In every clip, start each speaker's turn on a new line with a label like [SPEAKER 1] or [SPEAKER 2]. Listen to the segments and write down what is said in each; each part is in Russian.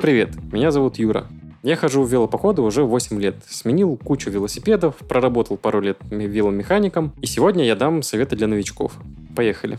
[SPEAKER 1] Привет, меня зовут Юра. Я хожу в велопоходы уже 8 лет. Сменил кучу велосипедов, проработал пару лет веломехаником, и сегодня я дам советы для новичков. Поехали.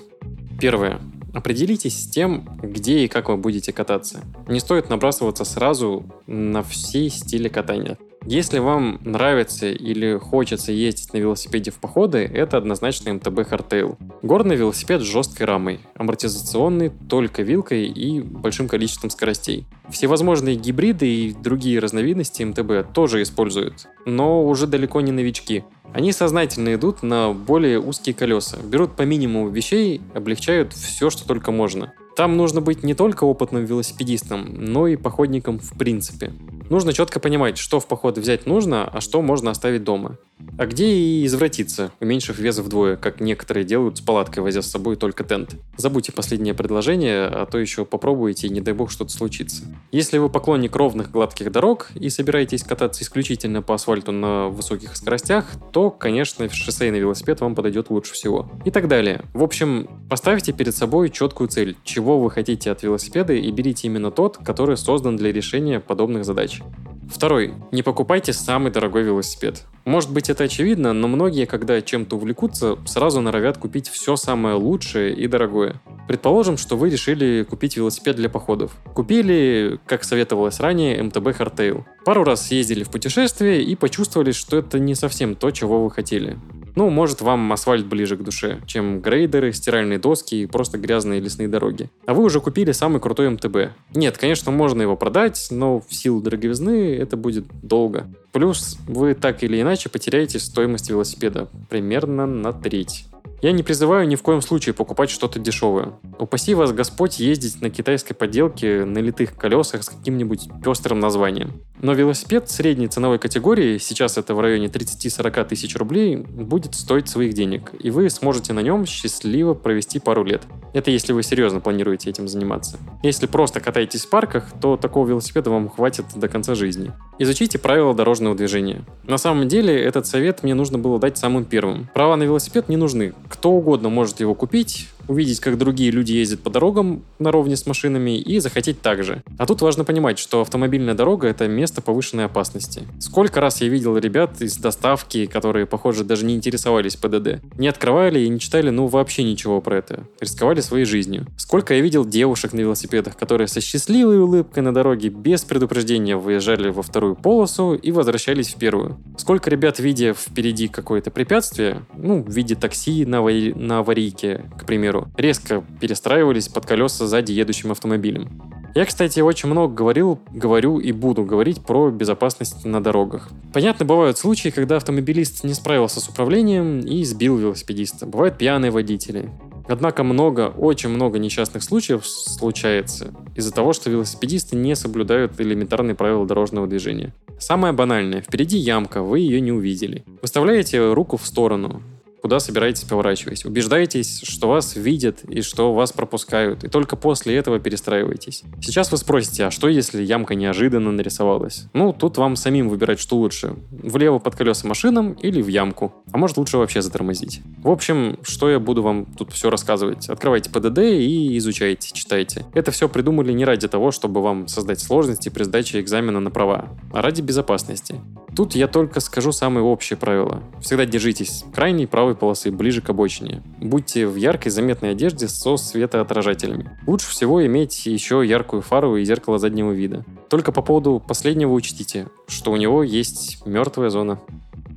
[SPEAKER 1] Первое. Определитесь с тем, где и как вы будете кататься. Не стоит набрасываться сразу на все стили катания. Если вам нравится или хочется ездить на велосипеде в походы, это однозначно МТБ Hardtail. Горный велосипед с жесткой рамой, амортизационный только вилкой и большим количеством скоростей. Всевозможные гибриды и другие разновидности МТБ тоже используют, но уже далеко не новички. Они сознательно идут на более узкие колеса, берут по минимуму вещей, облегчают все, что только можно. Там нужно быть не только опытным велосипедистом, но и походником в принципе. Нужно четко понимать, что в поход взять нужно, а что можно оставить дома. А где и извратиться, уменьшив вес вдвое, как некоторые делают с палаткой, возя с собой только тент. Забудьте последнее предложение, а то еще попробуйте и не дай бог что-то случится. Если вы поклонник ровных гладких дорог и собираетесь кататься исключительно по асфальту на высоких скоростях, то, конечно, шоссейный велосипед вам подойдет лучше всего. И так далее. В общем, поставьте перед собой четкую цель, чего вы хотите от велосипеда и берите именно тот, который создан для решения подобных задач. Второй. Не покупайте самый дорогой велосипед. Может быть это очевидно, но многие, когда чем-то увлекутся, сразу норовят купить все самое лучшее и дорогое. Предположим, что вы решили купить велосипед для походов. Купили, как советовалось ранее, МТБ Hardtail. Пару раз съездили в путешествие и почувствовали, что это не совсем то, чего вы хотели. Ну, может, вам асфальт ближе к душе, чем грейдеры, стиральные доски и просто грязные лесные дороги. А вы уже купили самый крутой МТБ. Нет, конечно, можно его продать, но в силу дороговизны это будет долго. Плюс вы так или иначе потеряете стоимость велосипеда примерно на треть. Я не призываю ни в коем случае покупать что-то дешевое. Упаси вас Господь ездить на китайской подделке на литых колесах с каким-нибудь пестрым названием. Но велосипед средней ценовой категории, сейчас это в районе 30-40 тысяч рублей, будет стоить своих денег, и вы сможете на нем счастливо провести пару лет. Это если вы серьезно планируете этим заниматься. Если просто катаетесь в парках, то такого велосипеда вам хватит до конца жизни. Изучите правила дорожного движения. На самом деле, этот совет мне нужно было дать самым первым. Права на велосипед не нужны. Кто угодно может его купить, увидеть, как другие люди ездят по дорогам наравне с машинами и захотеть так же. А тут важно понимать, что автомобильная дорога — это место повышенной опасности. Сколько раз я видел ребят из доставки, которые, похоже, даже не интересовались ПДД. Не открывали и не читали, ну, вообще ничего про это. Рисковали своей жизнью. Сколько я видел девушек на велосипедах, которые со счастливой улыбкой на дороге без предупреждения выезжали во вторую полосу и возвращались в первую. Сколько ребят, видя впереди какое-то препятствие, ну, в виде такси на, авари... на аварийке, к примеру, примеру, резко перестраивались под колеса сзади едущим автомобилем. Я, кстати, очень много говорил, говорю и буду говорить про безопасность на дорогах. Понятно, бывают случаи, когда автомобилист не справился с управлением и сбил велосипедиста. Бывают пьяные водители. Однако много, очень много несчастных случаев случается из-за того, что велосипедисты не соблюдают элементарные правила дорожного движения. Самое банальное. Впереди ямка, вы ее не увидели. Выставляете руку в сторону куда собираетесь поворачивать. Убеждайтесь, что вас видят и что вас пропускают, и только после этого перестраивайтесь. Сейчас вы спросите, а что если ямка неожиданно нарисовалась? Ну, тут вам самим выбирать, что лучше. Влево под колеса машинам или в ямку. А может лучше вообще затормозить. В общем, что я буду вам тут все рассказывать? Открывайте ПДД и изучайте, читайте. Это все придумали не ради того, чтобы вам создать сложности при сдаче экзамена на права, а ради безопасности. Тут я только скажу самые общие правила. Всегда держитесь крайней правой полосы, ближе к обочине. Будьте в яркой заметной одежде со светоотражателями. Лучше всего иметь еще яркую фару и зеркало заднего вида. Только по поводу последнего учтите, что у него есть мертвая зона.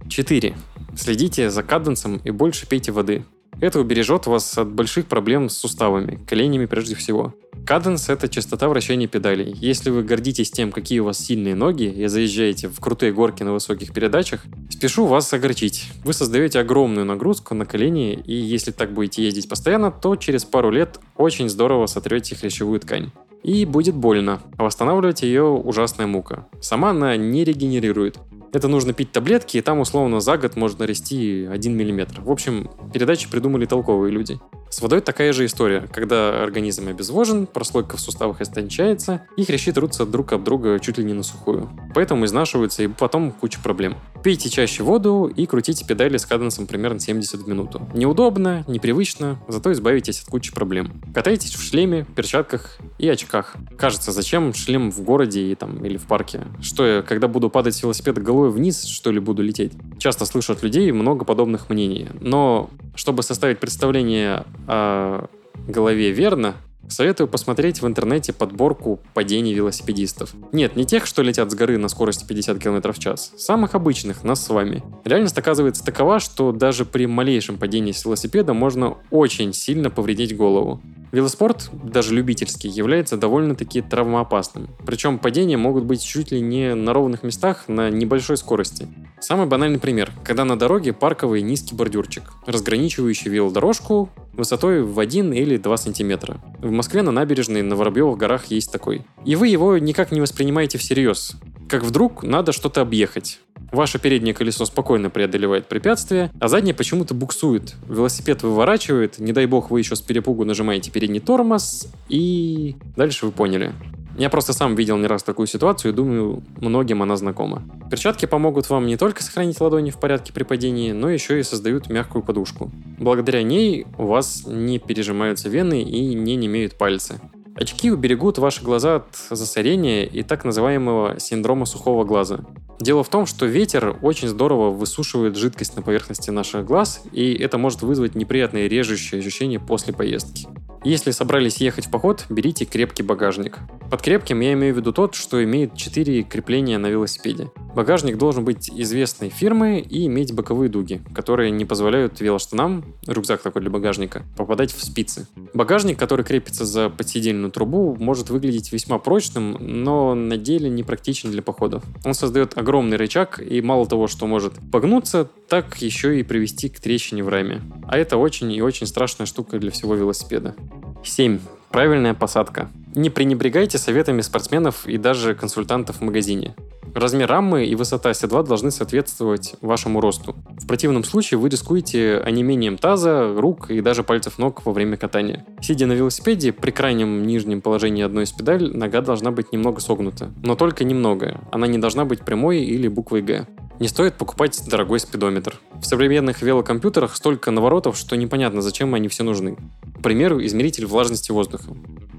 [SPEAKER 1] 4. Следите за каденсом и больше пейте воды. Это убережет вас от больших проблем с суставами, коленями прежде всего. Каденс — это частота вращения педалей. Если вы гордитесь тем, какие у вас сильные ноги, и заезжаете в крутые горки на высоких передачах, спешу вас огорчить. Вы создаете огромную нагрузку на колени, и если так будете ездить постоянно, то через пару лет очень здорово сотрете хрящевую ткань. И будет больно, а восстанавливать ее ужасная мука. Сама она не регенерирует. Это нужно пить таблетки, и там условно за год можно расти 1 мм. В общем, передачи придумали толковые люди. С водой такая же история. Когда организм обезвожен, прослойка в суставах истончается, и хрящи трутся друг об друга чуть ли не на сухую. Поэтому изнашиваются и потом куча проблем. Пейте чаще воду и крутите педали с каденсом примерно 70 в минуту. Неудобно, непривычно, зато избавитесь от кучи проблем. Катайтесь в шлеме, перчатках и очках. Кажется, зачем шлем в городе и, там, или в парке? Что я, когда буду падать с велосипеда головой вниз, что ли, буду лететь? Часто слышу от людей много подобных мнений. Но чтобы составить представление о голове верно, Советую посмотреть в интернете подборку падений велосипедистов. Нет, не тех, что летят с горы на скорости 50 км в час. Самых обычных, нас с вами. Реальность оказывается такова, что даже при малейшем падении с велосипеда можно очень сильно повредить голову. Велоспорт, даже любительский, является довольно-таки травмоопасным. Причем падения могут быть чуть ли не на ровных местах на небольшой скорости. Самый банальный пример, когда на дороге парковый низкий бордюрчик, разграничивающий велодорожку высотой в 1 или 2 сантиметра. В Москве на набережной на Воробьевых горах есть такой. И вы его никак не воспринимаете всерьез. Как вдруг надо что-то объехать. Ваше переднее колесо спокойно преодолевает препятствие, а заднее почему-то буксует. Велосипед выворачивает, не дай бог вы еще с перепугу нажимаете передний тормоз, и дальше вы поняли. Я просто сам видел не раз такую ситуацию и думаю, многим она знакома. Перчатки помогут вам не только сохранить ладони в порядке при падении, но еще и создают мягкую подушку. Благодаря ней у вас не пережимаются вены и не немеют пальцы. Очки уберегут ваши глаза от засорения и так называемого синдрома сухого глаза. Дело в том, что ветер очень здорово высушивает жидкость на поверхности наших глаз, и это может вызвать неприятные режущие ощущения после поездки. Если собрались ехать в поход, берите крепкий багажник. Под крепким я имею в виду тот, что имеет 4 крепления на велосипеде. Багажник должен быть известной фирмы и иметь боковые дуги, которые не позволяют велоштанам, рюкзак такой для багажника, попадать в спицы. Багажник, который крепится за подсидельную трубу, может выглядеть весьма прочным, но на деле не практичен для походов. Он создает огромный рычаг и мало того, что может погнуться, так еще и привести к трещине в раме. А это очень и очень страшная штука для всего велосипеда. 7. Правильная посадка. Не пренебрегайте советами спортсменов и даже консультантов в магазине. Размер рамы и высота седла должны соответствовать вашему росту. В противном случае вы рискуете онемением таза, рук и даже пальцев ног во время катания. Сидя на велосипеде, при крайнем нижнем положении одной из педаль нога должна быть немного согнута. Но только немного. Она не должна быть прямой или буквой «Г». Не стоит покупать дорогой спидометр. В современных велокомпьютерах столько наворотов, что непонятно, зачем они все нужны. К примеру, измеритель влажности воздуха.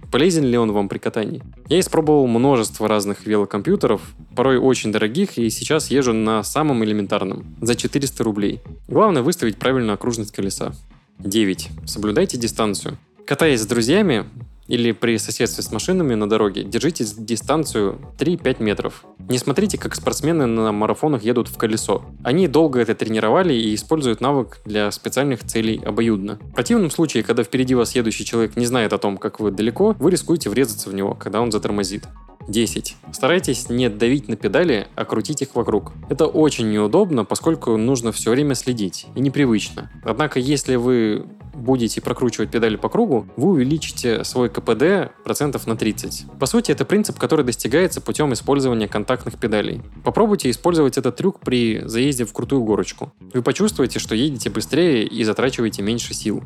[SPEAKER 1] Полезен ли он вам при катании? Я испробовал множество разных велокомпьютеров, порой очень дорогих, и сейчас езжу на самом элементарном, за 400 рублей. Главное выставить правильную окружность колеса. 9. Соблюдайте дистанцию. Катаясь с друзьями, или при соседстве с машинами на дороге, держите дистанцию 3-5 метров. Не смотрите, как спортсмены на марафонах едут в колесо. Они долго это тренировали и используют навык для специальных целей обоюдно. В противном случае, когда впереди вас едущий человек не знает о том, как вы далеко, вы рискуете врезаться в него, когда он затормозит. 10. Старайтесь не давить на педали, а крутить их вокруг. Это очень неудобно, поскольку нужно все время следить и непривычно. Однако, если вы будете прокручивать педали по кругу, вы увеличите свой КПД процентов на 30. По сути, это принцип, который достигается путем использования контактных педалей. Попробуйте использовать этот трюк при заезде в крутую горочку. Вы почувствуете, что едете быстрее и затрачиваете меньше сил.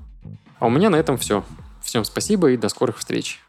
[SPEAKER 1] А у меня на этом все. Всем спасибо и до скорых встреч.